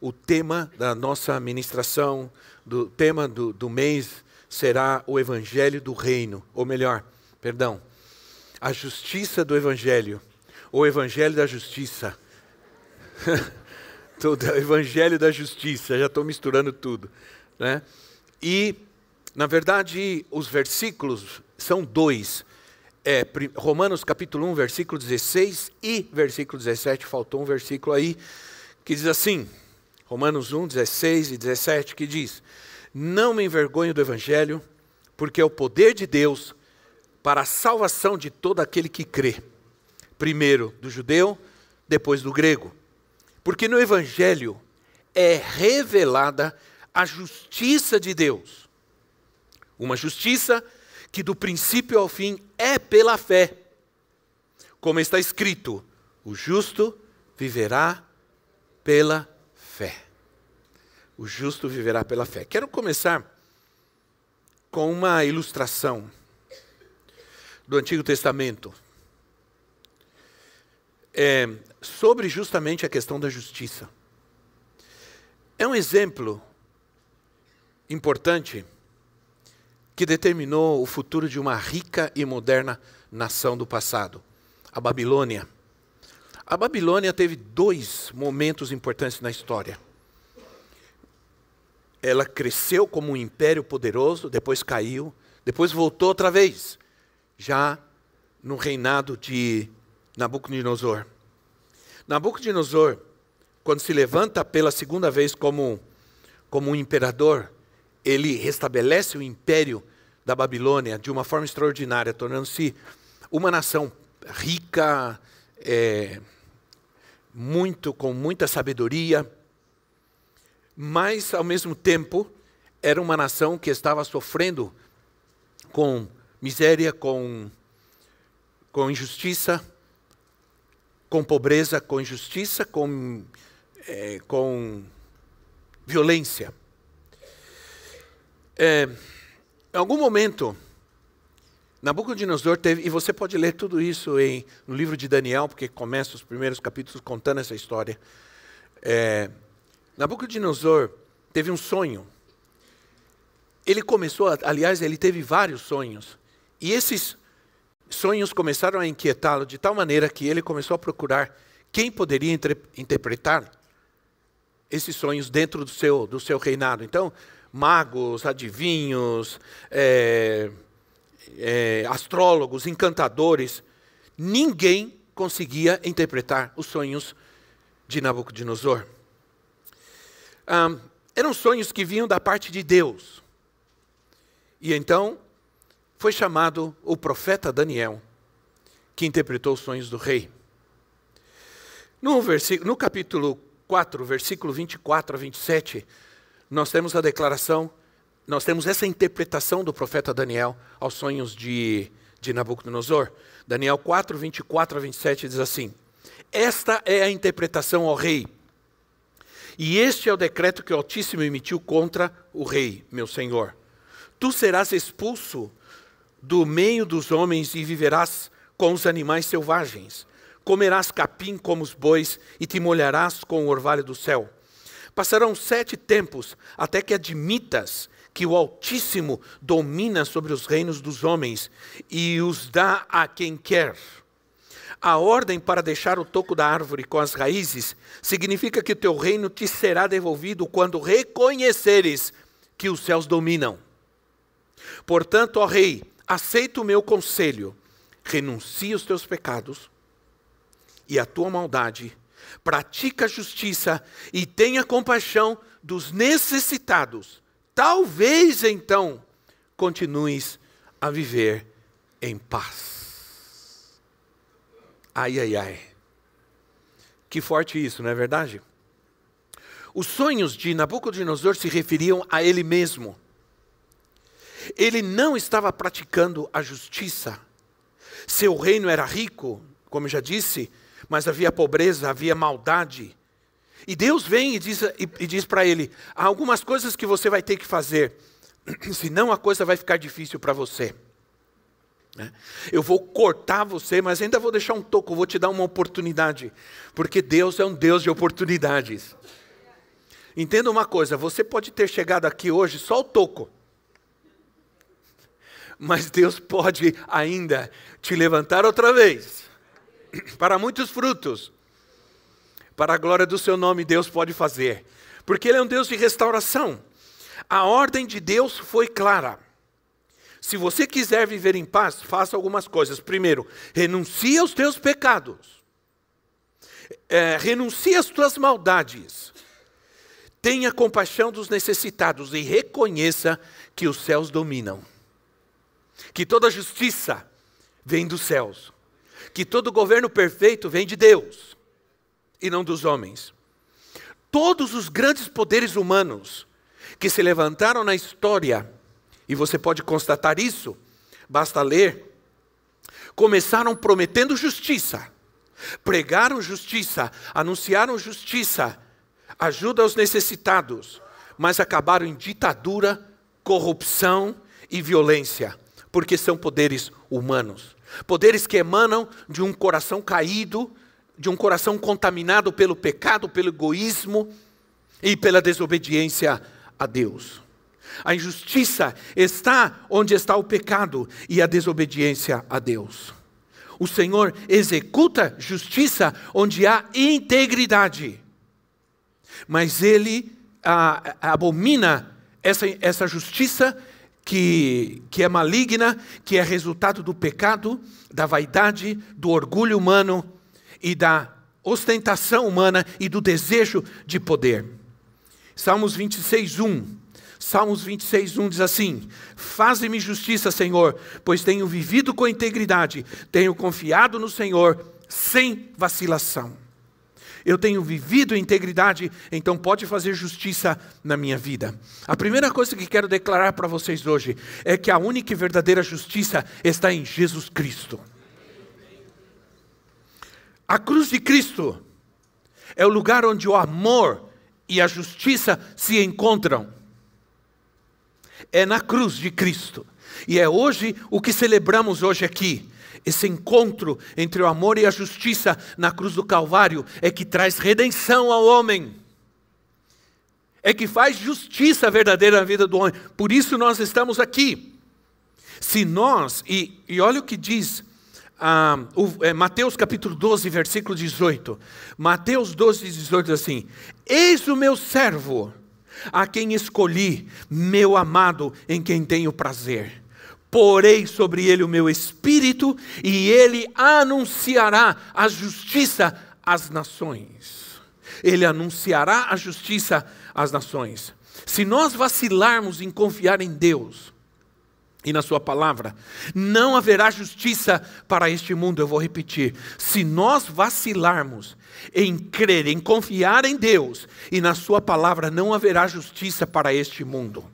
o tema da nossa ministração, do tema do, do mês será o Evangelho do Reino, ou melhor, perdão, a justiça do Evangelho, o Evangelho da Justiça. tudo, o Evangelho da Justiça, já estou misturando tudo. Né? E, na verdade, os versículos são dois. É, Romanos capítulo 1, versículo 16 e versículo 17, faltou um versículo aí, que diz assim: Romanos 1, 16 e 17, que diz: Não me envergonho do Evangelho, porque é o poder de Deus para a salvação de todo aquele que crê. Primeiro do judeu, depois do grego. Porque no Evangelho é revelada a justiça de Deus. Uma justiça que do princípio ao fim é pela fé. Como está escrito: o justo viverá pela fé. O justo viverá pela fé. Quero começar com uma ilustração do Antigo Testamento é, sobre justamente a questão da justiça. É um exemplo importante que determinou o futuro de uma rica e moderna nação do passado, a Babilônia. A Babilônia teve dois momentos importantes na história. Ela cresceu como um império poderoso, depois caiu, depois voltou outra vez, já no reinado de Nabucodonosor. Nabucodonosor, quando se levanta pela segunda vez como, como um imperador, ele restabelece o império da Babilônia de uma forma extraordinária, tornando-se uma nação rica, é, muito com muita sabedoria, mas ao mesmo tempo era uma nação que estava sofrendo com miséria, com com injustiça, com pobreza, com injustiça, com é, com violência. É, em algum momento Nabucodonosor teve, e você pode ler tudo isso em, no livro de Daniel, porque começa os primeiros capítulos contando essa história. É, Nabucodonosor teve um sonho. Ele começou, aliás, ele teve vários sonhos. E esses sonhos começaram a inquietá-lo de tal maneira que ele começou a procurar quem poderia interpretar esses sonhos dentro do seu, do seu reinado. Então, magos, adivinhos, é, é, astrólogos, encantadores, ninguém conseguia interpretar os sonhos de Nabucodonosor. Eram sonhos que vinham da parte de Deus. E então foi chamado o profeta Daniel, que interpretou os sonhos do rei. No, no capítulo 4, versículo 24 a 27, nós temos a declaração nós temos essa interpretação do profeta Daniel aos sonhos de, de Nabucodonosor. Daniel 4, 24 a 27 diz assim: Esta é a interpretação ao rei. E este é o decreto que o Altíssimo emitiu contra o rei, meu senhor. Tu serás expulso do meio dos homens e viverás com os animais selvagens. Comerás capim como os bois e te molharás com o orvalho do céu. Passarão sete tempos até que admitas que o Altíssimo domina sobre os reinos dos homens e os dá a quem quer. A ordem para deixar o toco da árvore com as raízes significa que o teu reino te será devolvido quando reconheceres que os céus dominam. Portanto, ó rei, aceita o meu conselho, renuncia os teus pecados e a tua maldade, pratica a justiça e tenha compaixão dos necessitados talvez então continues a viver em paz. Ai, ai, ai. Que forte isso, não é verdade? Os sonhos de Nabucodonosor se referiam a ele mesmo. Ele não estava praticando a justiça. Seu reino era rico, como já disse, mas havia pobreza, havia maldade. E Deus vem e diz, e, diz para ele: há algumas coisas que você vai ter que fazer, senão a coisa vai ficar difícil para você. Né? Eu vou cortar você, mas ainda vou deixar um toco, vou te dar uma oportunidade, porque Deus é um Deus de oportunidades. Entenda uma coisa: você pode ter chegado aqui hoje só o toco, mas Deus pode ainda te levantar outra vez para muitos frutos. Para a glória do seu nome, Deus pode fazer, porque Ele é um Deus de restauração. A ordem de Deus foi clara. Se você quiser viver em paz, faça algumas coisas. Primeiro, renuncie aos teus pecados. É, renuncie às tuas maldades. Tenha compaixão dos necessitados e reconheça que os céus dominam. Que toda justiça vem dos céus. Que todo governo perfeito vem de Deus e não dos homens. Todos os grandes poderes humanos que se levantaram na história e você pode constatar isso, basta ler. Começaram prometendo justiça, pregaram justiça, anunciaram justiça, ajuda aos necessitados, mas acabaram em ditadura, corrupção e violência, porque são poderes humanos. Poderes que emanam de um coração caído, de um coração contaminado pelo pecado, pelo egoísmo e pela desobediência a Deus. A injustiça está onde está o pecado e a desobediência a Deus. O Senhor executa justiça onde há integridade, mas Ele abomina essa, essa justiça que, que é maligna, que é resultado do pecado, da vaidade, do orgulho humano e da ostentação humana e do desejo de poder. Salmos 26, 1. Salmos 26, 1 diz assim: Faze-me justiça, Senhor, pois tenho vivido com integridade, tenho confiado no Senhor sem vacilação. Eu tenho vivido integridade, então pode fazer justiça na minha vida. A primeira coisa que quero declarar para vocês hoje é que a única e verdadeira justiça está em Jesus Cristo. A cruz de Cristo é o lugar onde o amor e a justiça se encontram é na cruz de Cristo. E é hoje o que celebramos hoje aqui. Esse encontro entre o amor e a justiça na cruz do Calvário é que traz redenção ao homem. É que faz justiça verdadeira na vida do homem. Por isso nós estamos aqui. Se nós, e, e olha o que diz ah, o, é, Mateus capítulo 12, versículo 18. Mateus 12, 18 diz assim: Eis o meu servo a quem escolhi, meu amado, em quem tenho prazer. Porei sobre ele o meu espírito, e ele anunciará a justiça às nações. Ele anunciará a justiça às nações. Se nós vacilarmos em confiar em Deus, e na Sua palavra. Não haverá justiça para este mundo, eu vou repetir. Se nós vacilarmos em crer, em confiar em Deus e na Sua palavra, não haverá justiça para este mundo.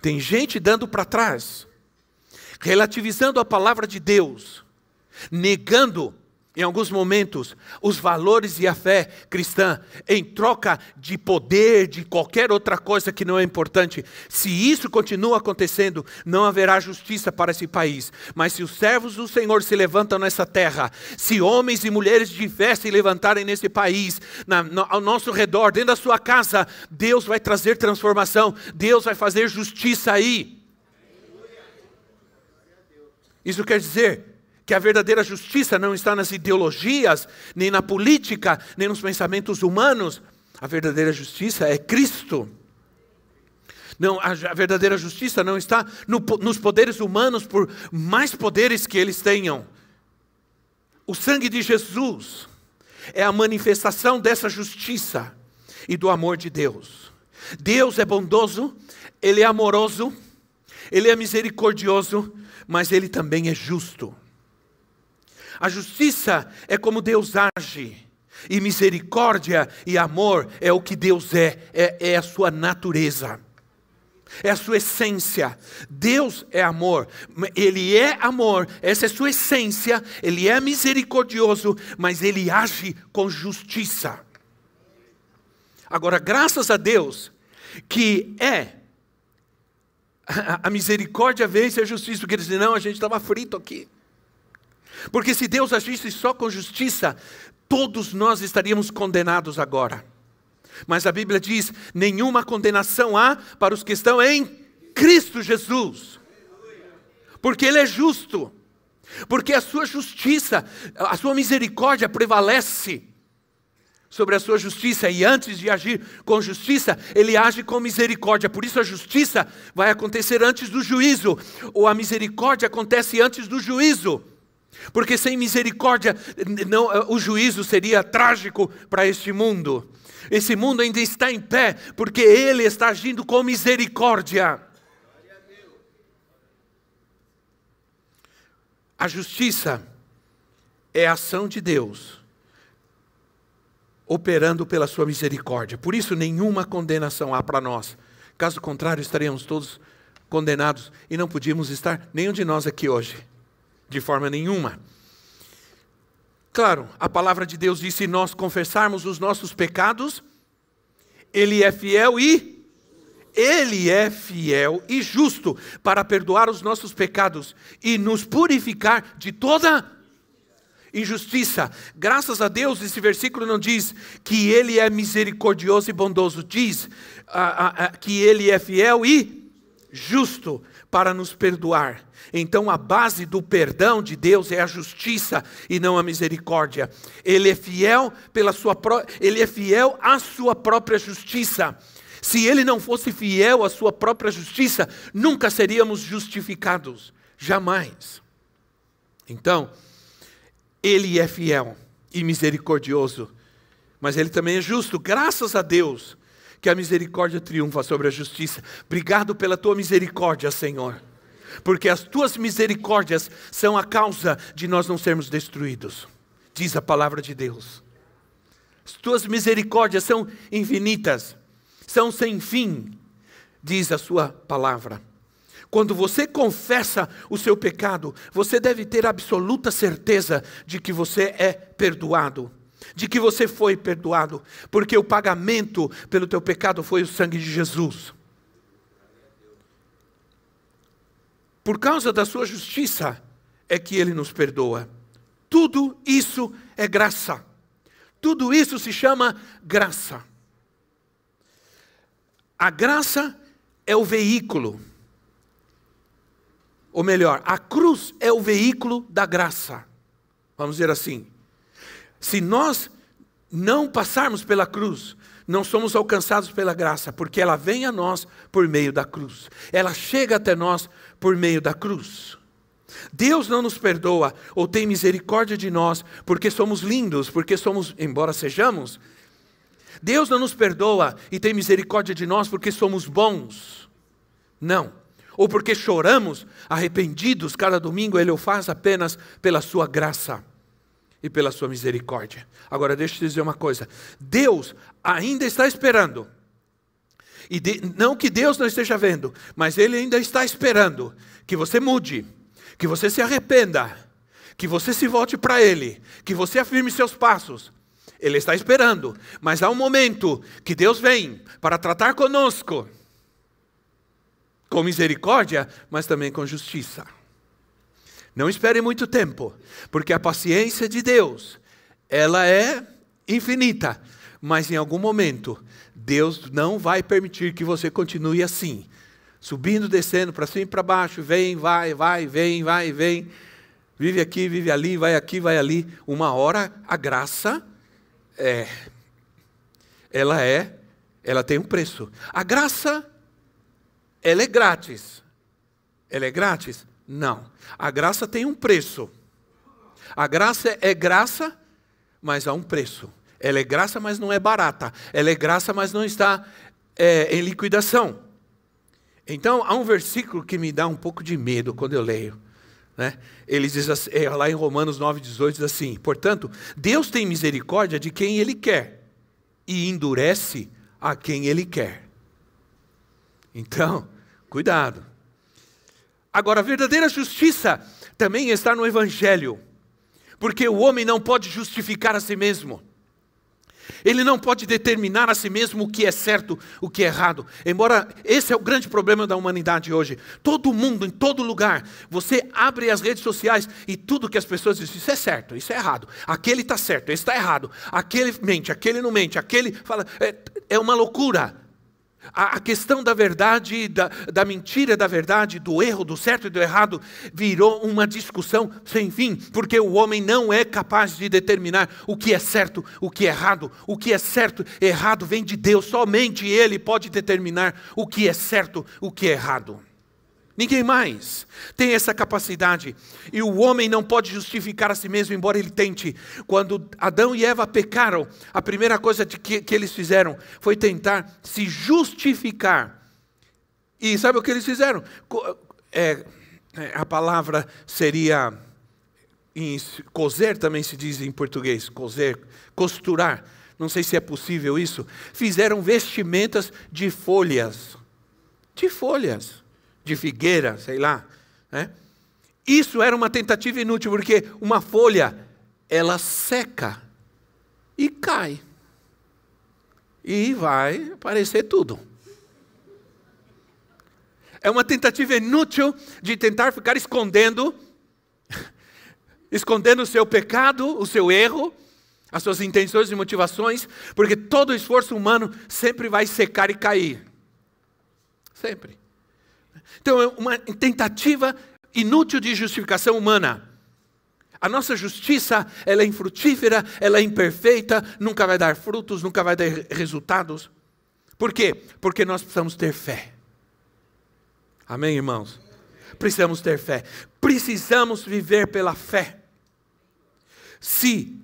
Tem gente dando para trás, relativizando a palavra de Deus, negando em alguns momentos, os valores e a fé cristã em troca de poder, de qualquer outra coisa que não é importante. Se isso continua acontecendo, não haverá justiça para esse país. Mas se os servos do Senhor se levantam nessa terra, se homens e mulheres de fé se levantarem nesse país, na, no, ao nosso redor, dentro da sua casa, Deus vai trazer transformação, Deus vai fazer justiça aí. Isso quer dizer que a verdadeira justiça não está nas ideologias, nem na política, nem nos pensamentos humanos. A verdadeira justiça é Cristo. Não, a, verdadeira justiça não está no, nos poderes humanos, por mais poderes que eles tenham. O sangue de Jesus é a manifestação dessa justiça e do amor de Deus. Deus é bondoso, Ele é amoroso, Ele é misericordioso, mas Ele também é justo. A justiça é como Deus age. E misericórdia e amor é o que Deus é, é, é a sua natureza é a sua essência. Deus é amor, Ele é amor, essa é a sua essência, Ele é misericordioso, mas Ele age com justiça. Agora, graças a Deus, que é a misericórdia vence a justiça, porque eles dizem, não, a gente estava frito aqui. Porque se Deus agisse só com justiça, todos nós estaríamos condenados agora. Mas a Bíblia diz: nenhuma condenação há para os que estão em Cristo Jesus. Porque Ele é justo. Porque a sua justiça, a sua misericórdia prevalece sobre a sua justiça e antes de agir com justiça, ele age com misericórdia. Por isso a justiça vai acontecer antes do juízo, ou a misericórdia acontece antes do juízo. Porque sem misericórdia, não, o juízo seria trágico para este mundo. Esse mundo ainda está em pé, porque Ele está agindo com misericórdia. A justiça é a ação de Deus, operando pela Sua misericórdia. Por isso, nenhuma condenação há para nós. Caso contrário, estaríamos todos condenados e não podíamos estar, nenhum de nós aqui hoje, de forma nenhuma. Claro, a palavra de Deus diz: se nós confessarmos os nossos pecados, Ele é fiel e. Ele é fiel e justo para perdoar os nossos pecados e nos purificar de toda injustiça. Graças a Deus, esse versículo não diz que Ele é misericordioso e bondoso, diz que Ele é fiel e justo para nos perdoar. Então a base do perdão de Deus é a justiça e não a misericórdia. Ele é fiel pela sua ele é fiel à sua própria justiça. Se ele não fosse fiel à sua própria justiça, nunca seríamos justificados, jamais. Então, ele é fiel e misericordioso, mas ele também é justo, graças a Deus que a misericórdia triunfa sobre a justiça. Obrigado pela tua misericórdia, Senhor porque as tuas misericórdias são a causa de nós não sermos destruídos, diz a palavra de Deus. As tuas misericórdias são infinitas, são sem fim, diz a sua palavra. Quando você confessa o seu pecado, você deve ter absoluta certeza de que você é perdoado, de que você foi perdoado, porque o pagamento pelo teu pecado foi o sangue de Jesus. Por causa da sua justiça é que ele nos perdoa. Tudo isso é graça. Tudo isso se chama graça. A graça é o veículo. Ou melhor, a cruz é o veículo da graça. Vamos dizer assim. Se nós não passarmos pela cruz, não somos alcançados pela graça, porque ela vem a nós por meio da cruz. Ela chega até nós por meio da cruz. Deus não nos perdoa ou tem misericórdia de nós porque somos lindos, porque somos, embora sejamos. Deus não nos perdoa e tem misericórdia de nós porque somos bons. Não. Ou porque choramos arrependidos cada domingo, Ele o faz apenas pela Sua graça e pela sua misericórdia. Agora, deixa eu te dizer uma coisa: Deus ainda está esperando. E de, não que Deus não esteja vendo, mas Ele ainda está esperando que você mude, que você se arrependa, que você se volte para Ele, que você afirme seus passos. Ele está esperando, mas há um momento que Deus vem para tratar conosco com misericórdia, mas também com justiça. Não espere muito tempo, porque a paciência de Deus, ela é infinita, mas em algum momento Deus não vai permitir que você continue assim, subindo, descendo para cima e para baixo, vem, vai, vai, vem, vai, vem, vive aqui, vive ali, vai aqui, vai ali. Uma hora a graça é ela é, ela tem um preço. A graça ela é grátis. Ela é grátis? Não. A graça tem um preço. A graça é graça, mas há um preço. Ela é graça, mas não é barata. Ela é graça, mas não está é, em liquidação. Então, há um versículo que me dá um pouco de medo quando eu leio. Né? Ele diz assim, é, lá em Romanos 9, 18, diz assim: Portanto, Deus tem misericórdia de quem Ele quer e endurece a quem Ele quer. Então, cuidado. Agora, a verdadeira justiça também está no Evangelho, porque o homem não pode justificar a si mesmo. Ele não pode determinar a si mesmo o que é certo, o que é errado. Embora esse é o grande problema da humanidade hoje. Todo mundo, em todo lugar, você abre as redes sociais e tudo que as pessoas dizem, isso é certo, isso é errado. Aquele está certo, esse está errado. Aquele mente, aquele não mente, aquele fala. É, é uma loucura. A, questão da verdade, da, da mentira, da verdade, do erro, do certo e do errado, virou uma discussão sem fim, porque o homem não é capaz de determinar o que é certo, o que é errado. O que é certo, errado vem de Deus, somente Ele pode determinar o que é certo, o que é errado. Ninguém mais tem essa capacidade. E o homem não pode justificar a si mesmo, embora ele tente. Quando Adão e Eva pecaram, a primeira coisa que, que eles fizeram foi tentar se justificar. E sabe o que eles fizeram? É, é, a palavra seria. Em coser também se diz em português, coser, costurar. Não sei se é possível isso. Fizeram vestimentas de folhas. De folhas de figueira, sei lá. Né? Isso era uma tentativa inútil, porque uma folha, ela seca e cai. E vai aparecer tudo. É uma tentativa inútil de tentar ficar escondendo, escondendo o seu pecado, o seu erro, as suas intenções e motivações, porque todo esforço humano sempre vai secar e cair. Sempre. Então é uma tentativa inútil de justificação humana. A nossa justiça, ela é infrutífera, ela é imperfeita, nunca vai dar frutos, nunca vai dar resultados. Por quê? Porque nós precisamos ter fé. Amém, irmãos? Precisamos ter fé. Precisamos viver pela fé. Se,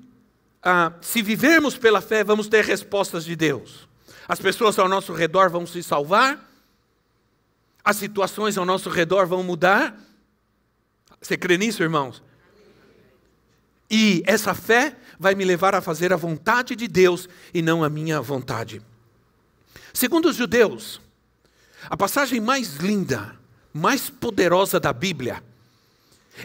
ah, se vivermos pela fé, vamos ter respostas de Deus. As pessoas ao nosso redor vão se salvar as situações ao nosso redor vão mudar? Você crê nisso, irmãos? E essa fé vai me levar a fazer a vontade de Deus e não a minha vontade. Segundo os judeus, a passagem mais linda, mais poderosa da Bíblia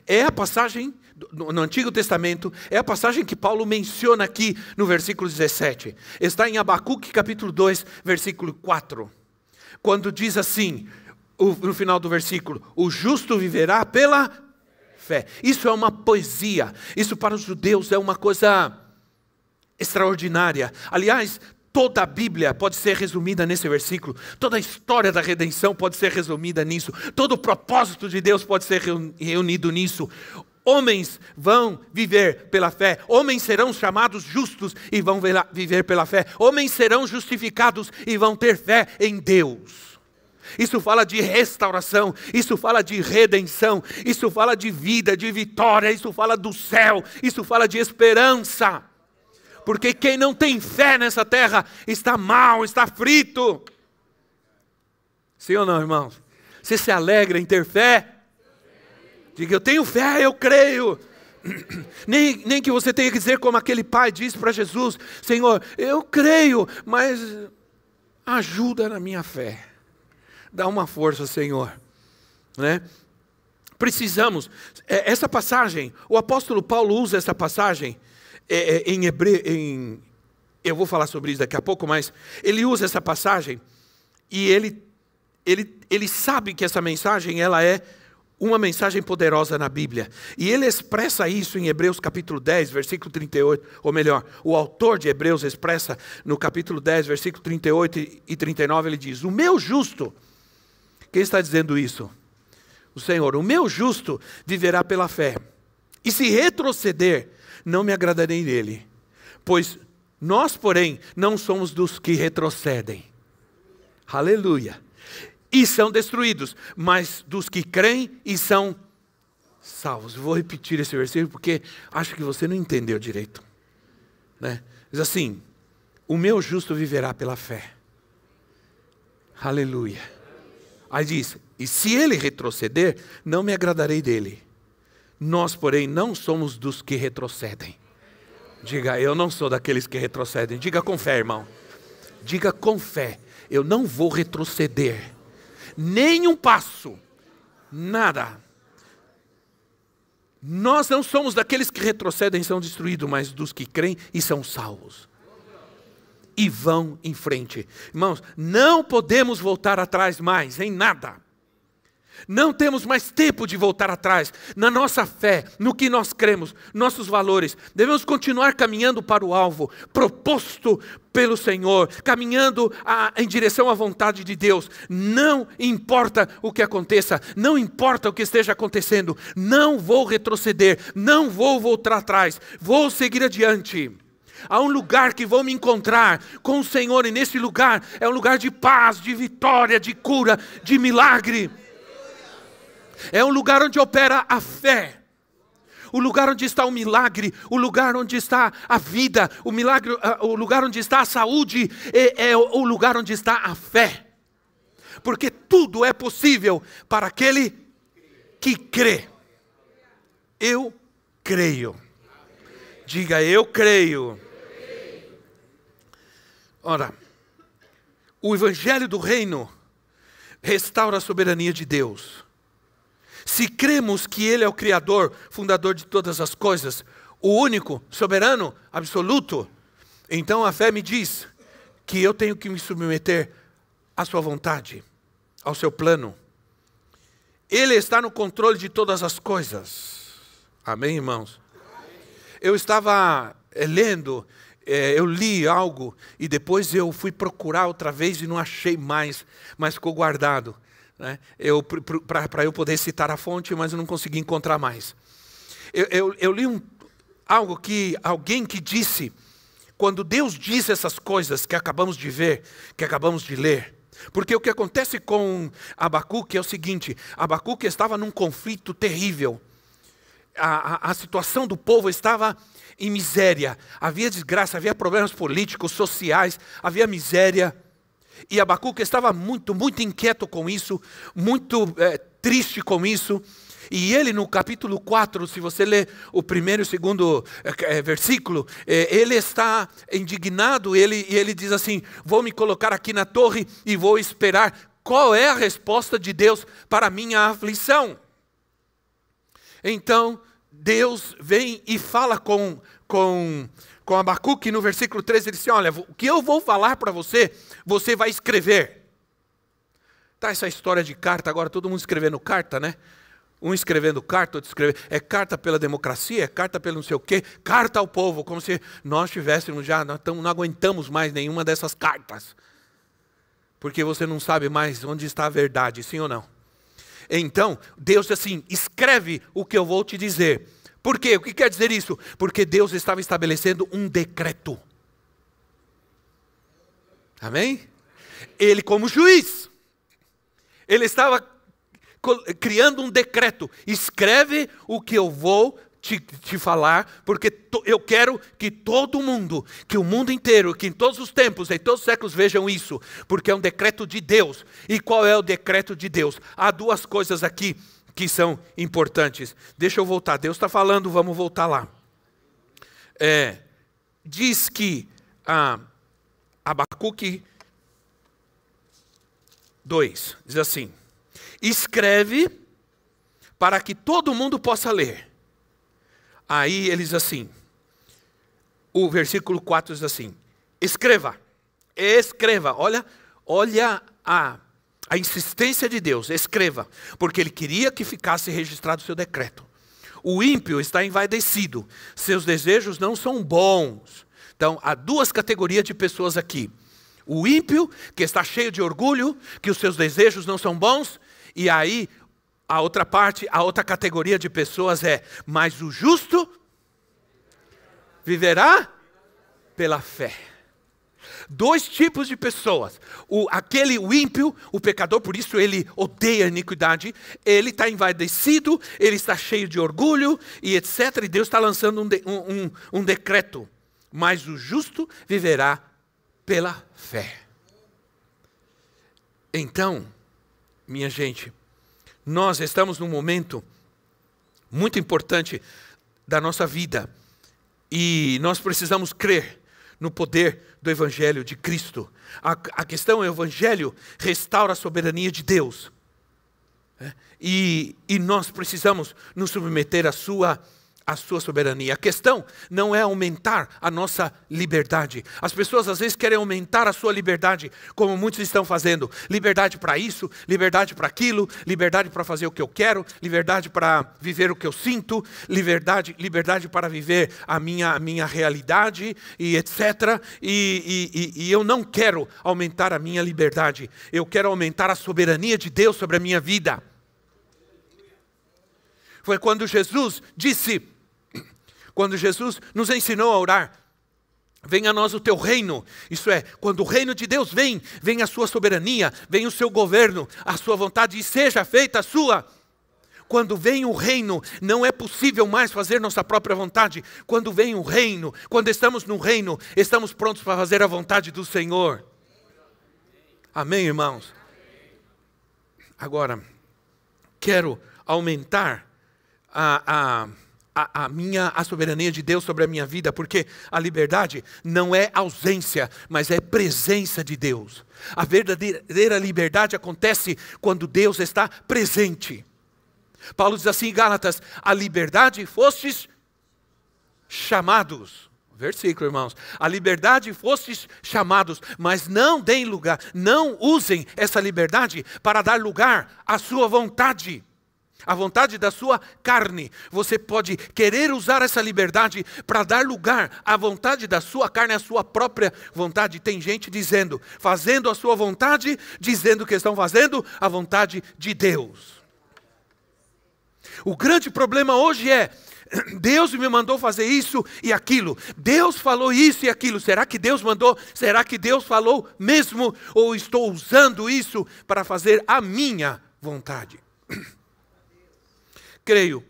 é a passagem no Antigo Testamento, é a passagem que Paulo menciona aqui no versículo 17. Está em Abacuque capítulo 2, versículo 4. Quando diz assim: no final do versículo: o justo viverá pela fé. Isso é uma poesia. Isso para os judeus é uma coisa extraordinária. Aliás, toda a Bíblia pode ser resumida nesse versículo. Toda a história da redenção pode ser resumida nisso. Todo o propósito de Deus pode ser reunido nisso. Homens vão viver pela fé, homens serão chamados justos e vão viver pela fé, homens serão justificados e vão ter fé em Deus. Isso fala de restauração, isso fala de redenção, isso fala de vida, de vitória, isso fala do céu, isso fala de esperança. Porque quem não tem fé nessa terra está mal, está frito. Sim ou não, irmãos? Você se alegra em ter fé? Diga, eu tenho fé, eu creio. Nem, nem que você tenha que dizer como aquele pai disse para Jesus: Senhor, eu creio, mas ajuda na minha fé. Dá uma força, Senhor. Né? Precisamos. É, essa passagem, o apóstolo Paulo usa essa passagem é, é, em hebreu. Em, eu vou falar sobre isso daqui a pouco, mas ele usa essa passagem e ele, ele, ele sabe que essa mensagem ela é uma mensagem poderosa na Bíblia. E ele expressa isso em Hebreus capítulo 10, versículo 38, ou melhor, o autor de Hebreus expressa no capítulo 10, versículo 38 e 39, ele diz: "O meu justo quem está dizendo isso? O Senhor. O meu justo viverá pela fé. E se retroceder, não me agradarei dele. Pois nós, porém, não somos dos que retrocedem. Aleluia. E são destruídos, mas dos que creem e são salvos. Vou repetir esse versículo porque acho que você não entendeu direito. Né? Diz assim: O meu justo viverá pela fé. Aleluia. Aí diz: E se ele retroceder, não me agradarei dele. Nós, porém, não somos dos que retrocedem. Diga, eu não sou daqueles que retrocedem. Diga com fé, irmão. Diga com fé, eu não vou retroceder. Nem um passo. Nada. Nós não somos daqueles que retrocedem e são destruídos, mas dos que creem e são salvos. E vão em frente. Irmãos, não podemos voltar atrás mais em nada. Não temos mais tempo de voltar atrás na nossa fé, no que nós cremos, nossos valores. Devemos continuar caminhando para o alvo proposto pelo Senhor, caminhando a, em direção à vontade de Deus. Não importa o que aconteça, não importa o que esteja acontecendo, não vou retroceder, não vou voltar atrás, vou seguir adiante. Há um lugar que vou me encontrar com o Senhor, e nesse lugar é um lugar de paz, de vitória, de cura, de milagre. É um lugar onde opera a fé. O lugar onde está o milagre, o lugar onde está a vida, o, milagre, o lugar onde está a saúde, é, é o lugar onde está a fé. Porque tudo é possível para aquele que crê. Eu creio. Diga, eu creio. Ora, o Evangelho do Reino restaura a soberania de Deus. Se cremos que Ele é o Criador, fundador de todas as coisas, o único, soberano, absoluto, então a fé me diz que eu tenho que me submeter à Sua vontade, ao seu plano. Ele está no controle de todas as coisas. Amém, irmãos? Eu estava eh, lendo, eh, eu li algo e depois eu fui procurar outra vez e não achei mais, mas ficou guardado né? para eu poder citar a fonte, mas eu não consegui encontrar mais. Eu, eu, eu li um, algo que alguém que disse, quando Deus diz essas coisas que acabamos de ver, que acabamos de ler, porque o que acontece com Abacuque é o seguinte: Abacuque estava num conflito terrível. A, a, situação do povo estava em miséria, havia desgraça, havia problemas políticos, sociais, havia miséria. E Abacuque estava muito, muito inquieto com isso, muito é, triste com isso. E ele, no capítulo 4, se você ler o primeiro e o segundo é, versículo, é, ele está indignado, ele, e ele diz assim: Vou me colocar aqui na torre e vou esperar qual é a resposta de Deus para a minha aflição. Então, Deus vem e fala com, com com Abacuque, no versículo 13, ele diz assim, olha, o que eu vou falar para você, você vai escrever. Tá essa história de carta, agora todo mundo escrevendo carta, né? Um escrevendo carta, outro escrevendo. É carta pela democracia, é carta pelo não sei o quê, carta ao povo, como se nós tivéssemos já, nós tamo, não aguentamos mais nenhuma dessas cartas. Porque você não sabe mais onde está a verdade, sim ou não? Então, Deus diz assim: escreve o que eu vou te dizer por quê? O que quer dizer isso? Porque Deus estava estabelecendo um decreto. Amém? Ele, como juiz, ele estava criando um decreto. Escreve o que eu vou te, te falar, porque to, eu quero que todo mundo, que o mundo inteiro, que em todos os tempos, em todos os séculos vejam isso, porque é um decreto de Deus. E qual é o decreto de Deus? Há duas coisas aqui que são importantes. Deixa eu voltar, Deus está falando, vamos voltar lá. É, diz que a Abacuque 2 diz assim: escreve para que todo mundo possa ler. Aí ele diz assim, o versículo 4 diz assim: escreva, escreva, olha, olha a a insistência de Deus, escreva, porque ele queria que ficasse registrado o seu decreto. O ímpio está envaidecido, seus desejos não são bons. Então, há duas categorias de pessoas aqui. O ímpio, que está cheio de orgulho, que os seus desejos não são bons, e aí a outra parte, a outra categoria de pessoas é: mas o justo viverá pela fé dois tipos de pessoas. O, aquele o ímpio, o pecador, por isso ele odeia a iniquidade, ele está envaidecido, ele está cheio de orgulho e etc. E Deus está lançando um, de, um, um, um decreto. Mas o justo viverá pela fé. Então, minha gente, nós estamos num momento muito importante da nossa vida. E nós precisamos crer no poder do Evangelho de Cristo. A, a questão é: o Evangelho restaura a soberania de Deus. É, e, e nós precisamos nos submeter à Sua a sua soberania. A questão não é aumentar a nossa liberdade. As pessoas às vezes querem aumentar a sua liberdade, como muitos estão fazendo. Liberdade para isso, liberdade para aquilo, liberdade para fazer o que eu quero, liberdade para viver o que eu sinto, liberdade, liberdade para viver a minha, a minha realidade e etc. E, e, e eu não quero aumentar a minha liberdade. Eu quero aumentar a soberania de Deus sobre a minha vida. Foi quando Jesus disse quando Jesus nos ensinou a orar. Venha a nós o teu reino, isso é, quando o reino de Deus vem, vem a sua soberania, vem o seu governo, a sua vontade e seja feita a sua. Quando vem o reino, não é possível mais fazer nossa própria vontade. Quando vem o reino, quando estamos no reino, estamos prontos para fazer a vontade do Senhor. Amém, irmãos? Agora, quero aumentar a, a a, a, minha a soberania de Deus sobre a minha vida, porque a liberdade não é ausência, mas é presença de Deus. A verdadeira liberdade acontece quando Deus está presente. Paulo diz assim em Gálatas: a liberdade fostes chamados. Versículo, irmãos. A liberdade fostes chamados, mas não deem lugar, não usem essa liberdade para dar lugar à sua vontade a vontade da sua carne. Você pode querer usar essa liberdade para dar lugar à vontade da sua carne, à sua própria vontade. Tem gente dizendo, fazendo a sua vontade, dizendo que estão fazendo a vontade de Deus. O grande problema hoje é Deus me mandou fazer isso e aquilo. Deus falou isso e aquilo. Será que Deus mandou? Será que Deus falou mesmo? Ou estou usando isso para fazer a minha vontade? creio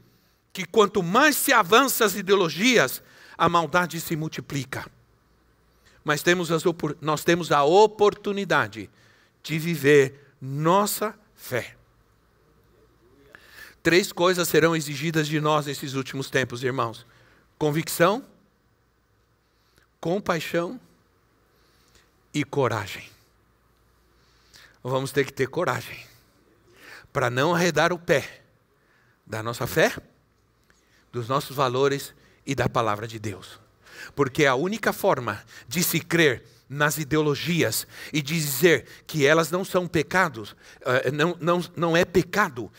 que quanto mais se avança as ideologias, a maldade se multiplica. Mas temos as, nós temos a oportunidade de viver nossa fé. Três coisas serão exigidas de nós nesses últimos tempos, irmãos: convicção, compaixão e coragem. Vamos ter que ter coragem para não arredar o pé da nossa fé, dos nossos valores e da palavra de Deus. Porque a única forma de se crer nas ideologias e dizer que elas não são pecados, eh, não, não, não é pecado,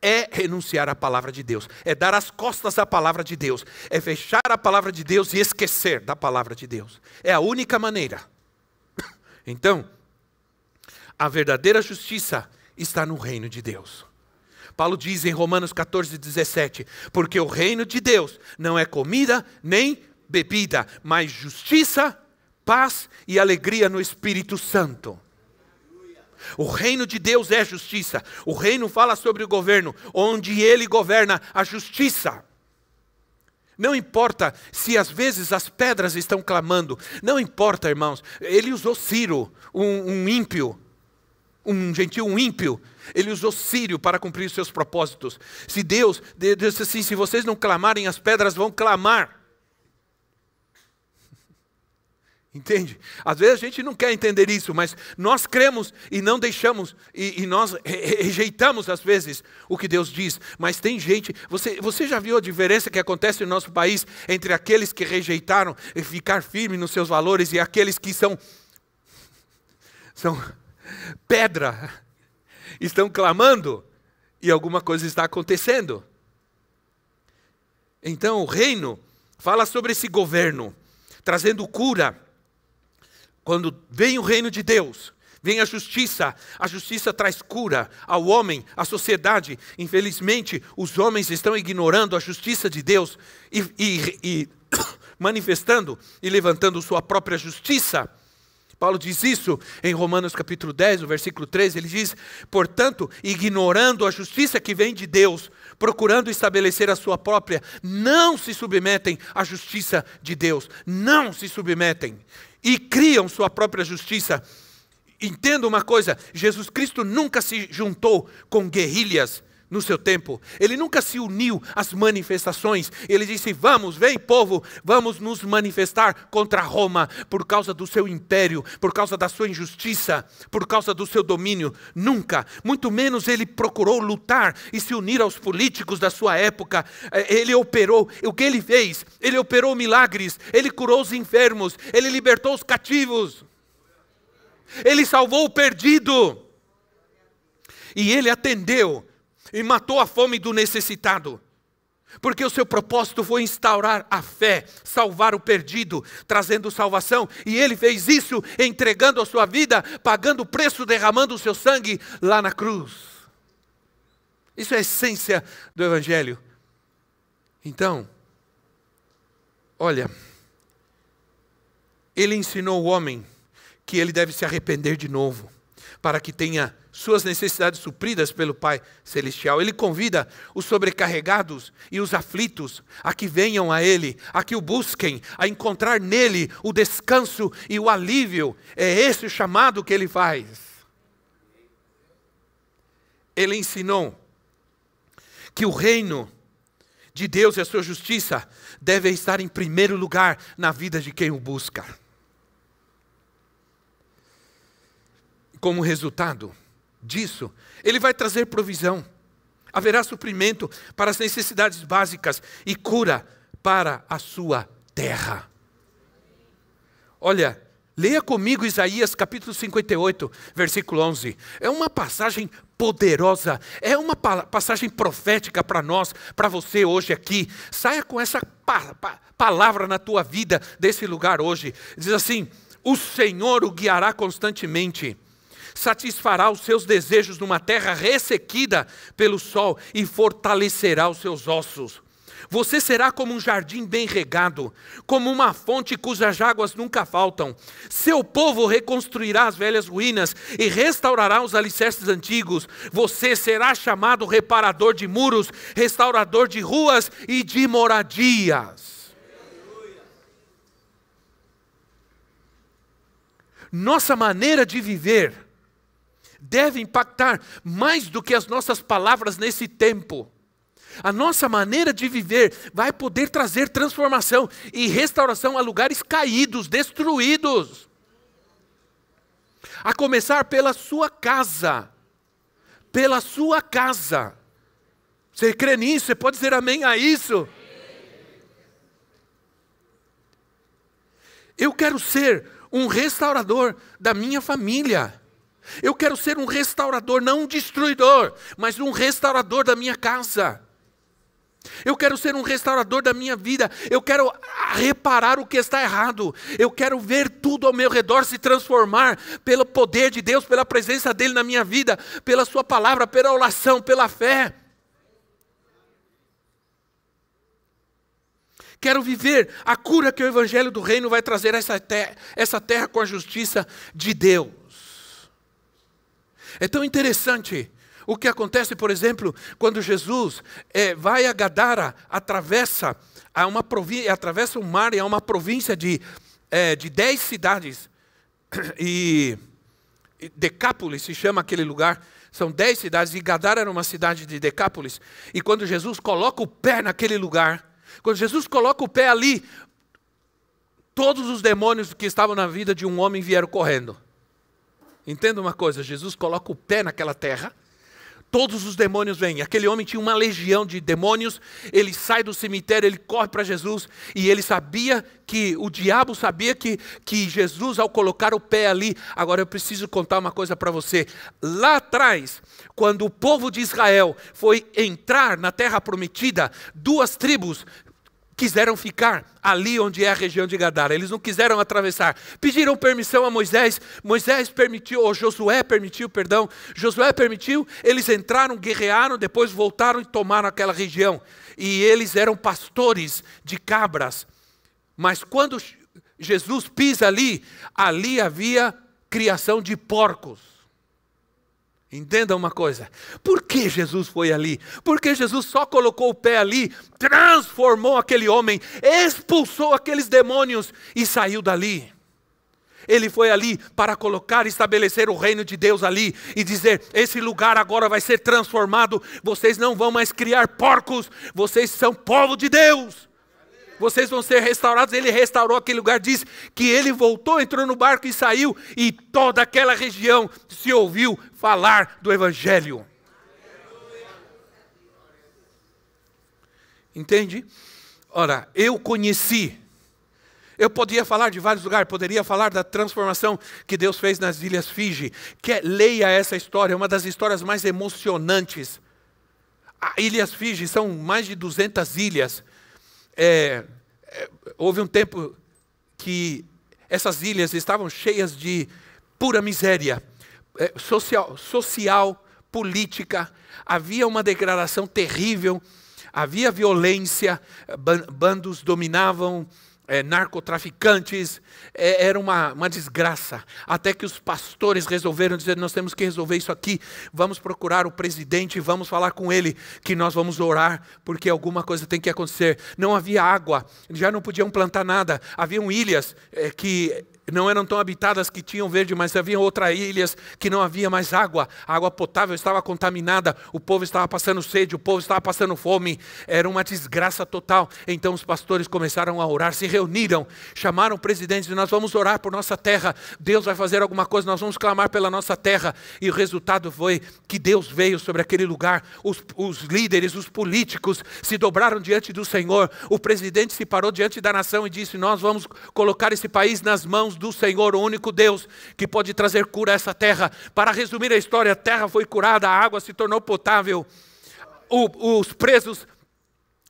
é renunciar à palavra de Deus, é dar as costas à palavra de Deus, é fechar a palavra de Deus e esquecer da palavra de Deus. É a única maneira. Então, a verdadeira justiça está no reino de Deus. Paulo diz em Romanos 14, 17: Porque o reino de Deus não é comida nem bebida, mas justiça, paz e alegria no Espírito Santo. O reino de Deus é justiça. O reino fala sobre o governo, onde ele governa a justiça. Não importa se às vezes as pedras estão clamando, não importa, irmãos. Ele usou Ciro, um, um ímpio, um gentil, um ímpio, ele usou Sírio para cumprir seus propósitos. Se Deus, Deus disse assim: se vocês não clamarem, as pedras vão clamar. Entende? Às vezes a gente não quer entender isso, mas nós cremos e não deixamos, e, e nós rejeitamos às vezes o que Deus diz. Mas tem gente, você, você já viu a diferença que acontece no nosso país entre aqueles que rejeitaram ficar firme nos seus valores e aqueles que são, são pedra estão clamando e alguma coisa está acontecendo. Então, o reino fala sobre esse governo, trazendo cura. Quando vem o reino de Deus, vem a justiça. A justiça traz cura ao homem, à sociedade. Infelizmente, os homens estão ignorando a justiça de Deus e, e, e manifestando e levantando sua própria justiça. Paulo diz isso em Romanos capítulo 10, no versículo 13, ele diz: "Portanto, ignorando a justiça que vem de Deus, procurando estabelecer a sua própria, não se submetem à justiça de Deus, não se submetem e criam sua própria justiça." Entenda uma coisa: Jesus Cristo nunca se juntou com guerrilhas no seu tempo. Ele nunca se uniu às manifestações. Ele disse: Vamos, vem povo, vamos nos manifestar contra Roma por causa do seu império, por causa da sua injustiça, por causa do seu domínio. Nunca, muito menos ele procurou lutar e se unir aos políticos da sua época. É, ele operou, o que ele fez? Ele operou milagres, ele curou os enfermos, ele libertou os cativos, ele salvou o perdido. E ele atendeu e matou a fome do necessitado. Porque o seu propósito foi instaurar a fé, salvar o perdido, trazendo salvação. E ele fez isso entregando a sua vida, pagando o preço, derramando o seu sangue lá na cruz. Isso é a essência do Evangelho. Então, olha, ele ensinou o homem que ele deve se arrepender de novo, para que tenha suas necessidades supridas pelo Pai Celestial. Ele convida os sobrecarregados e os aflitos a que venham a Ele, a que o busquem, a encontrar nele o descanso e o alívio. É esse o chamado que ele faz. Ele ensinou que o reino de Deus e a sua justiça deve estar em primeiro lugar na vida de quem o busca. Como resultado, disso, ele vai trazer provisão. Haverá suprimento para as necessidades básicas e cura para a sua terra. Olha, leia comigo Isaías capítulo 58, versículo 11. É uma passagem poderosa, é uma passagem profética para nós, para você hoje aqui. Saia com essa pa pa palavra na tua vida desse lugar hoje. Diz assim: O Senhor o guiará constantemente satisfará os seus desejos numa terra ressequida pelo sol e fortalecerá os seus ossos. Você será como um jardim bem regado, como uma fonte cujas águas nunca faltam. Seu povo reconstruirá as velhas ruínas e restaurará os alicerces antigos. Você será chamado reparador de muros, restaurador de ruas e de moradias. Nossa maneira de viver deve impactar mais do que as nossas palavras nesse tempo. A nossa maneira de viver vai poder trazer transformação e restauração a lugares caídos, destruídos. A começar pela sua casa. Pela sua casa. Você crê nisso? Você pode dizer amém a isso? Eu quero ser um restaurador da minha família. Eu quero ser um restaurador, não um destruidor, mas um restaurador da minha casa. Eu quero ser um restaurador da minha vida. Eu quero reparar o que está errado. Eu quero ver tudo ao meu redor se transformar pelo poder de Deus, pela presença dele na minha vida, pela sua palavra, pela oração, pela fé. Quero viver a cura que o evangelho do reino vai trazer a essa terra, essa terra com a justiça de Deus. É tão interessante o que acontece, por exemplo, quando Jesus é, vai a Gadara, atravessa, a uma atravessa o mar e é uma província de, é, de dez cidades. E, Decápolis se chama aquele lugar. São dez cidades e Gadara era uma cidade de Decápolis. E quando Jesus coloca o pé naquele lugar, quando Jesus coloca o pé ali, todos os demônios que estavam na vida de um homem vieram correndo. Entenda uma coisa: Jesus coloca o pé naquela terra, todos os demônios vêm. Aquele homem tinha uma legião de demônios, ele sai do cemitério, ele corre para Jesus, e ele sabia que, o diabo sabia que, que Jesus, ao colocar o pé ali, agora eu preciso contar uma coisa para você. Lá atrás, quando o povo de Israel foi entrar na terra prometida, duas tribos quiseram ficar ali onde é a região de Gadara. Eles não quiseram atravessar. Pediram permissão a Moisés. Moisés permitiu, ou Josué permitiu, perdão. Josué permitiu. Eles entraram, guerrearam, depois voltaram e tomaram aquela região. E eles eram pastores de cabras. Mas quando Jesus pisa ali, ali havia criação de porcos. Entenda uma coisa. Por que Jesus foi ali? Porque Jesus só colocou o pé ali, transformou aquele homem, expulsou aqueles demônios e saiu dali. Ele foi ali para colocar e estabelecer o reino de Deus ali e dizer: esse lugar agora vai ser transformado. Vocês não vão mais criar porcos, vocês são povo de Deus. Vocês vão ser restaurados. Ele restaurou aquele lugar, diz que ele voltou, entrou no barco e saiu, e toda aquela região se ouviu falar do Evangelho. Entende? Ora, eu conheci eu podia falar de vários lugares, poderia falar da transformação que Deus fez nas Ilhas Fiji. Que leia essa história, é uma das histórias mais emocionantes. As Ilhas Fiji são mais de 200 ilhas. É, é, houve um tempo que essas ilhas estavam cheias de pura miséria é, social, social, política. Havia uma degradação terrível, havia violência, bandos dominavam é, narcotraficantes, é, era uma, uma desgraça. Até que os pastores resolveram dizer: nós temos que resolver isso aqui, vamos procurar o presidente, vamos falar com ele, que nós vamos orar, porque alguma coisa tem que acontecer. Não havia água, já não podiam plantar nada, haviam ilhas é, que não eram tão habitadas que tinham verde, mas havia outras ilhas que não havia mais água. A água potável estava contaminada, o povo estava passando sede, o povo estava passando fome. Era uma desgraça total. Então os pastores começaram a orar, se reuniram, chamaram o presidente, nós vamos orar por nossa terra. Deus vai fazer alguma coisa, nós vamos clamar pela nossa terra. E o resultado foi que Deus veio sobre aquele lugar. Os, os líderes, os políticos se dobraram diante do Senhor. O presidente se parou diante da nação e disse: Nós vamos colocar esse país nas mãos do Senhor, o único Deus que pode trazer cura a essa terra. Para resumir a história, a terra foi curada, a água se tornou potável, o, os presos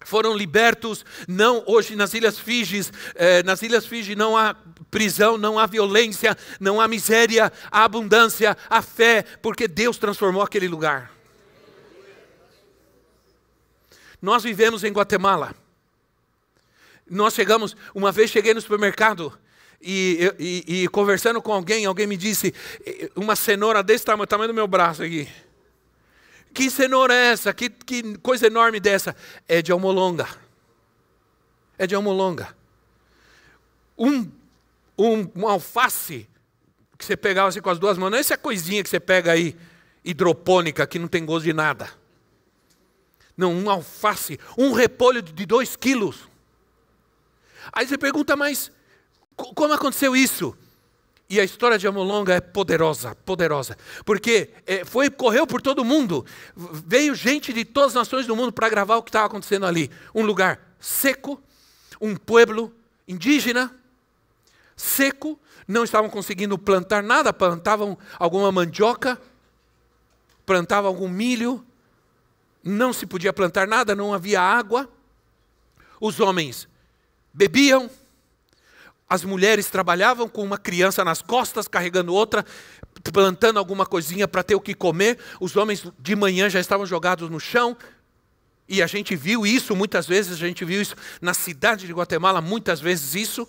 foram libertos. Não hoje nas Ilhas Fiji, eh, nas Ilhas Fiji não há prisão, não há violência, não há miséria, há abundância, há fé, porque Deus transformou aquele lugar. Nós vivemos em Guatemala. Nós chegamos, uma vez cheguei no supermercado e, e, e, conversando com alguém, alguém me disse, uma cenoura desse tamanho, tamanho do meu braço aqui. Que cenoura é essa? Que, que coisa enorme dessa? É de almolonga. É de almolonga. Um, um, um alface que você pegava assim com as duas mãos, não é essa coisinha que você pega aí, hidropônica, que não tem gosto de nada. Não, um alface, um repolho de dois quilos. Aí você pergunta, mas como aconteceu isso? E a história de Amolonga é poderosa, poderosa, porque é, foi correu por todo mundo. Veio gente de todas as nações do mundo para gravar o que estava acontecendo ali. Um lugar seco, um pueblo indígena, seco, não estavam conseguindo plantar nada, plantavam alguma mandioca, plantavam algum milho, não se podia plantar nada, não havia água. Os homens bebiam, as mulheres trabalhavam com uma criança nas costas, carregando outra, plantando alguma coisinha para ter o que comer. Os homens de manhã já estavam jogados no chão. E a gente viu isso muitas vezes, a gente viu isso na cidade de Guatemala, muitas vezes isso.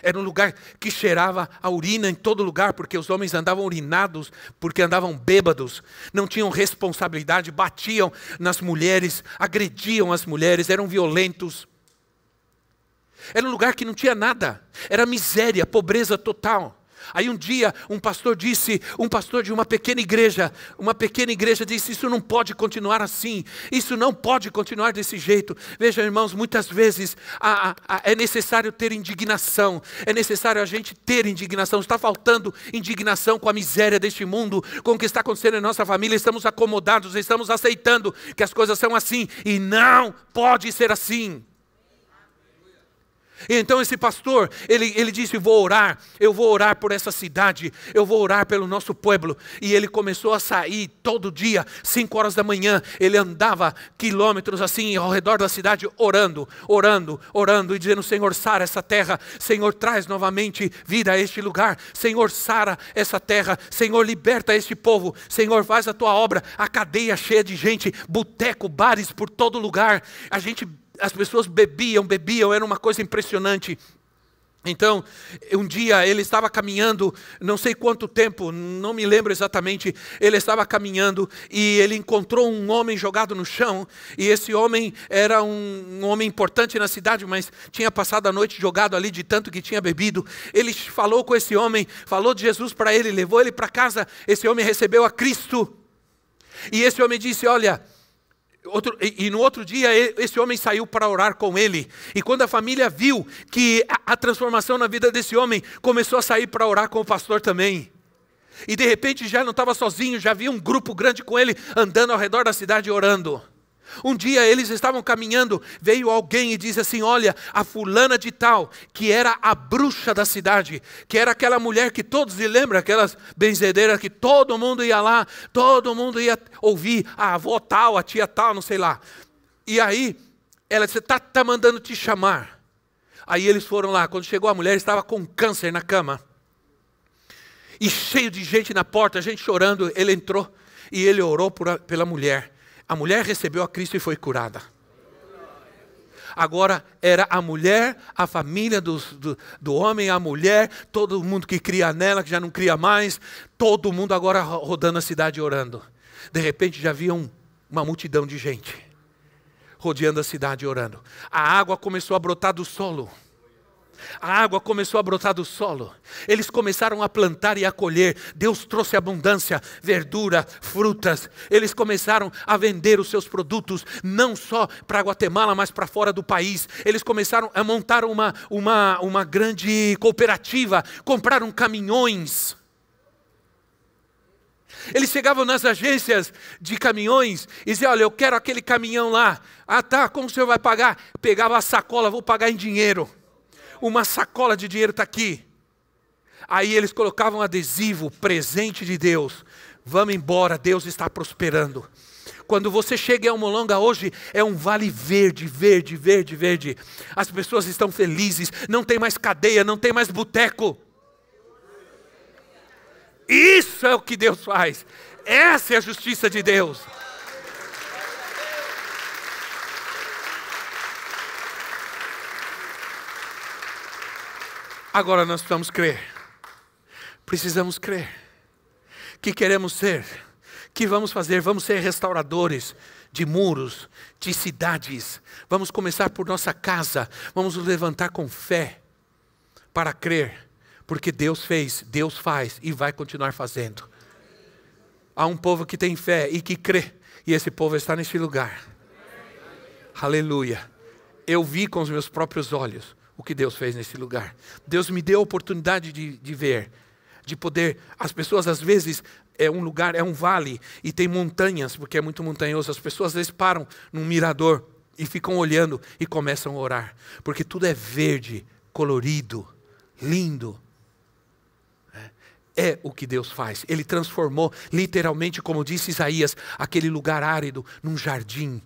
Era um lugar que cheirava a urina em todo lugar, porque os homens andavam urinados, porque andavam bêbados, não tinham responsabilidade, batiam nas mulheres, agrediam as mulheres, eram violentos. Era um lugar que não tinha nada, era miséria, pobreza total. Aí um dia um pastor disse, um pastor de uma pequena igreja, uma pequena igreja disse: Isso não pode continuar assim, isso não pode continuar desse jeito. Veja, irmãos, muitas vezes a, a, a, é necessário ter indignação, é necessário a gente ter indignação. Está faltando indignação com a miséria deste mundo, com o que está acontecendo em nossa família. Estamos acomodados, estamos aceitando que as coisas são assim, e não pode ser assim. Então esse pastor, ele, ele disse: Vou orar, eu vou orar por essa cidade, eu vou orar pelo nosso povo. E ele começou a sair todo dia, 5 horas da manhã. Ele andava quilômetros assim ao redor da cidade, orando, orando, orando e dizendo: Senhor, sara essa terra, Senhor, traz novamente vida a este lugar, Senhor, sara essa terra, Senhor, liberta este povo, Senhor, faz a tua obra. A cadeia cheia de gente, boteco, bares por todo lugar. A gente as pessoas bebiam, bebiam, era uma coisa impressionante. Então, um dia ele estava caminhando, não sei quanto tempo, não me lembro exatamente, ele estava caminhando e ele encontrou um homem jogado no chão, e esse homem era um, um, homem importante na cidade, mas tinha passado a noite jogado ali de tanto que tinha bebido. Ele falou com esse homem, falou de Jesus para ele, levou ele para casa. Esse homem recebeu a Cristo. E esse homem disse: Olha, Outro, e, e, no outro dia, esse homem saiu para orar com ele. E quando a família viu que a, a transformação na vida desse homem, começou a sair para orar com o pastor também. E de repente já não estava sozinho, já havia um grupo grande com ele andando ao redor da cidade orando. Um dia eles estavam caminhando, veio alguém e disse assim: Olha, a fulana de tal, que era a bruxa da cidade, que era aquela mulher que todos se lembram, aquelas benzedeiras que todo mundo ia lá, todo mundo ia ouvir, a avó tal, a tia tal, não sei lá. E aí, ela disse: Está tá mandando te chamar. Aí eles foram lá, quando chegou a mulher, estava com câncer na cama. E cheio de gente na porta, gente chorando, ele entrou e ele orou por, pela mulher. A mulher recebeu a Cristo e foi curada. Agora era a mulher, a família do, do, do, homem, a mulher, todo mundo que cria nela, que já não cria mais, todo mundo agora rodando a cidade orando. De repente já havia um, uma multidão de gente rodeando a cidade orando. A água começou a brotar do solo. A água começou a brotar do solo. Eles começaram a plantar e a colher. Deus trouxe abundância, verdura, frutas. Eles começaram a vender os seus produtos, não só para Guatemala, mas para fora do país. Eles começaram a montar uma, uma, uma grande cooperativa, compraram caminhões. Eles chegavam nas agências de caminhões e diziam: Olha, eu quero aquele caminhão lá. Ah, tá, como o senhor vai pagar? Pegava a sacola, vou pagar em dinheiro uma sacola de dinheiro está aqui. Aí eles colocavam adesivo, presente de Deus. Vamos embora, Deus está prosperando. Quando você chega em Almolonga hoje, é um vale verde, verde, verde, verde. As pessoas estão felizes, não tem mais cadeia, não tem mais boteco. Isso é o que Deus faz. Essa é a justiça de Deus. Agora nós precisamos crer. Precisamos crer. Que queremos ser. Que vamos fazer? Vamos ser restauradores de muros, de cidades. Vamos começar por nossa casa. Vamos nos levantar com fé para crer. Porque Deus fez, Deus faz e vai continuar fazendo. Há um povo que tem fé e que crê. E esse povo está nesse lugar. Aleluia. Eu vi com os meus próprios olhos o que Deus fez nesse lugar. Deus me deu a oportunidade de, de ver, de poder. As pessoas às vezes é um lugar, é um vale e tem montanhas, porque é muito montanhoso. As pessoas às vezes param num mirador e ficam olhando e começam a orar, porque tudo é verde, colorido, lindo. É, é o que Deus faz. Ele transformou, literalmente, como disse Isaías, aquele lugar árido num jardim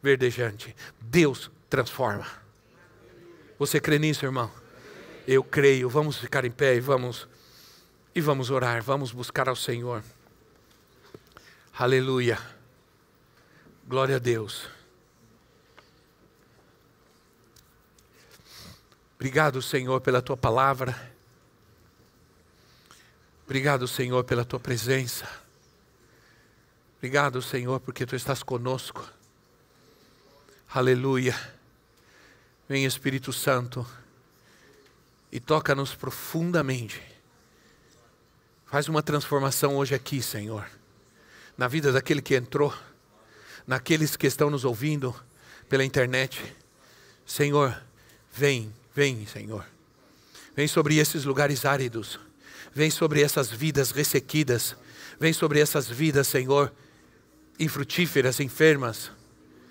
verdejante. Deus transforma. Você crê nisso, irmão? Eu creio. Vamos ficar em pé e vamos e vamos orar, vamos buscar ao Senhor. Aleluia. Glória a Deus. Obrigado, Senhor, pela tua palavra. Obrigado, Senhor, pela tua presença. Obrigado, Senhor, porque tu estás conosco. Aleluia. Vem Espírito Santo e toca-nos profundamente. Faz uma transformação hoje aqui, Senhor, na vida daquele que entrou, naqueles que estão nos ouvindo pela internet. Senhor, vem, vem, Senhor. Vem sobre esses lugares áridos. Vem sobre essas vidas ressequidas. Vem sobre essas vidas, Senhor, infrutíferas, enfermas,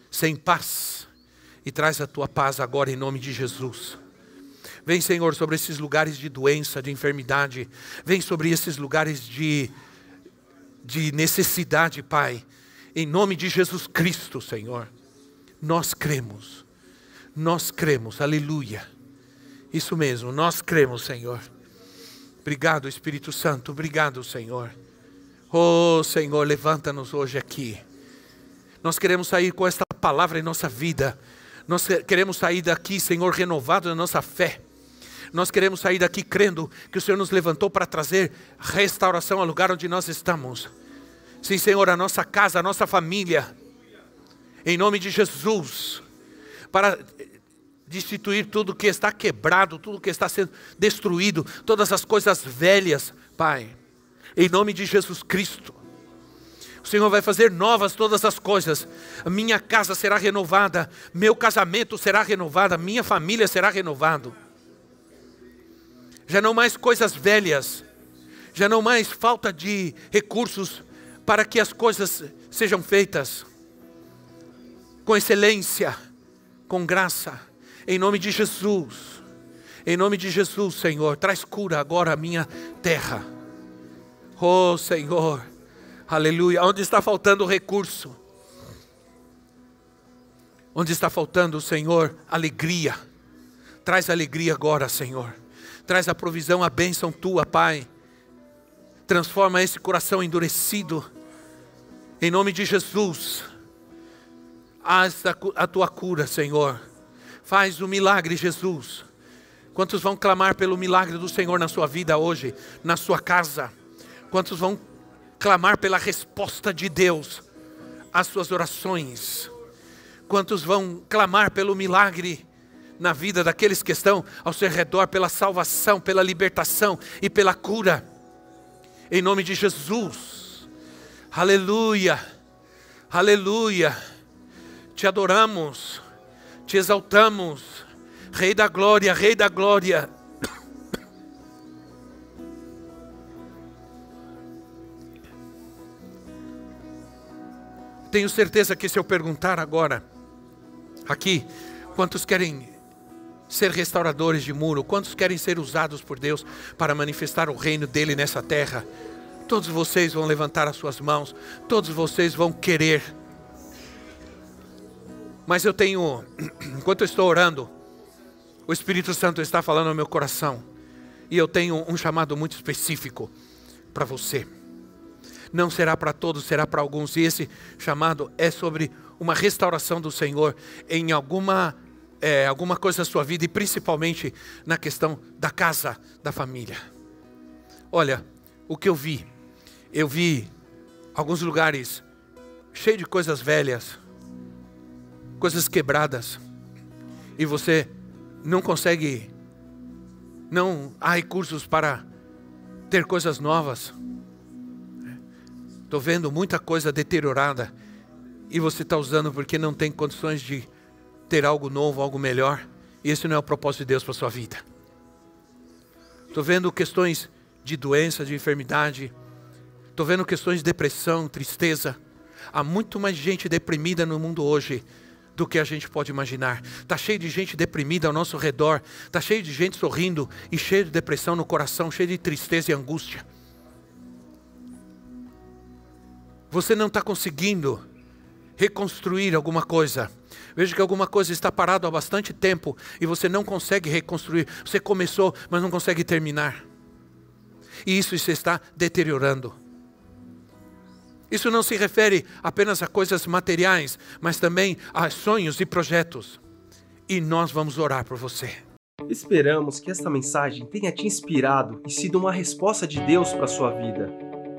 sem paz e traz a tua paz agora em nome de Jesus. Vem, Senhor, sobre esses lugares de doença, de enfermidade. Vem sobre esses lugares de, de necessidade, Pai. Em nome de Jesus Cristo, Senhor. Nós cremos. Nós cremos. Aleluia. Isso mesmo, nós cremos, Senhor. Obrigado, Espírito Santo. Obrigado, Senhor. Oh, Senhor, levanta-nos hoje aqui. Nós queremos sair com esta palavra em nossa vida nós queremos sair daqui, Senhor, renovado na nossa fé. Nós queremos sair daqui crendo que o Senhor nos levantou para trazer restauração ao lugar onde nós estamos. Sim, Senhor, a nossa casa, a nossa família, em nome de Jesus, para destituir tudo que está quebrado, tudo que está sendo destruído, todas as coisas velhas, Pai, em nome de Jesus Cristo. Senhor vai fazer novas todas as coisas. Minha casa será renovada, meu casamento será renovado, minha família será renovado. Já não mais coisas velhas, já não mais falta de recursos para que as coisas sejam feitas com excelência, com graça, em nome de Jesus. Em nome de Jesus, Senhor, traz cura agora à minha terra. Oh, Senhor, aleluia. Onde está faltando recurso? Onde está faltando, Senhor, alegria? Traz alegria agora, Senhor. Traz a provisão, a bênção tua, Pai. Transforma esse coração endurecido. Em nome de Jesus. Haz a tua cura, Senhor. Faz o milagre, Jesus. Quantos vão clamar pelo milagre do Senhor na sua vida hoje, na sua casa? Quantos vão clamar pela resposta de Deus às suas orações? Quantos vão clamar pelo milagre na vida daqueles que estão ao seu redor, pela salvação, pela libertação e pela cura? Em nome de Jesus. Aleluia. Aleluia. Te adoramos te exaltamos, Rei da glória, Rei da glória. Tenho certeza que se eu perguntar agora, aqui, quantos querem ser restauradores de muro, quantos querem ser usados por Deus para manifestar o reino dele nessa terra, todos vocês vão levantar as suas mãos, todos vocês vão querer mas eu tenho, enquanto eu estou orando, o Espírito Santo está falando ao meu coração. E eu tenho um chamado muito específico para você. Não será para todos, será para alguns. E esse chamado é sobre uma restauração do Senhor em alguma, é, alguma coisa da sua vida e principalmente na questão da casa, da família. Olha, o que eu vi, eu vi alguns lugares cheios de coisas velhas, coisas quebradas, e você não consegue, não há recursos para ter coisas novas. Estou vendo muita coisa deteriorada e você está usando porque não tem condições de ter algo novo, algo melhor. Esse não é o propósito de Deus para a sua vida. Estou vendo questões de doença, de enfermidade. Estou vendo questões de depressão, tristeza. Há muito mais gente deprimida no mundo hoje do que a gente pode imaginar. Está cheio de gente deprimida ao nosso redor, está cheio de gente sorrindo e cheio de depressão no coração, cheio de tristeza e angústia. Você não está conseguindo reconstruir alguma coisa. Veja que alguma coisa está parado há bastante tempo e você não consegue reconstruir. Você começou, mas não consegue terminar. E isso se está deteriorando. Isso não se refere apenas a coisas materiais, mas também a sonhos e projetos. E nós vamos orar por você. Esperamos que esta mensagem tenha te inspirado e sido uma resposta de Deus para a sua vida.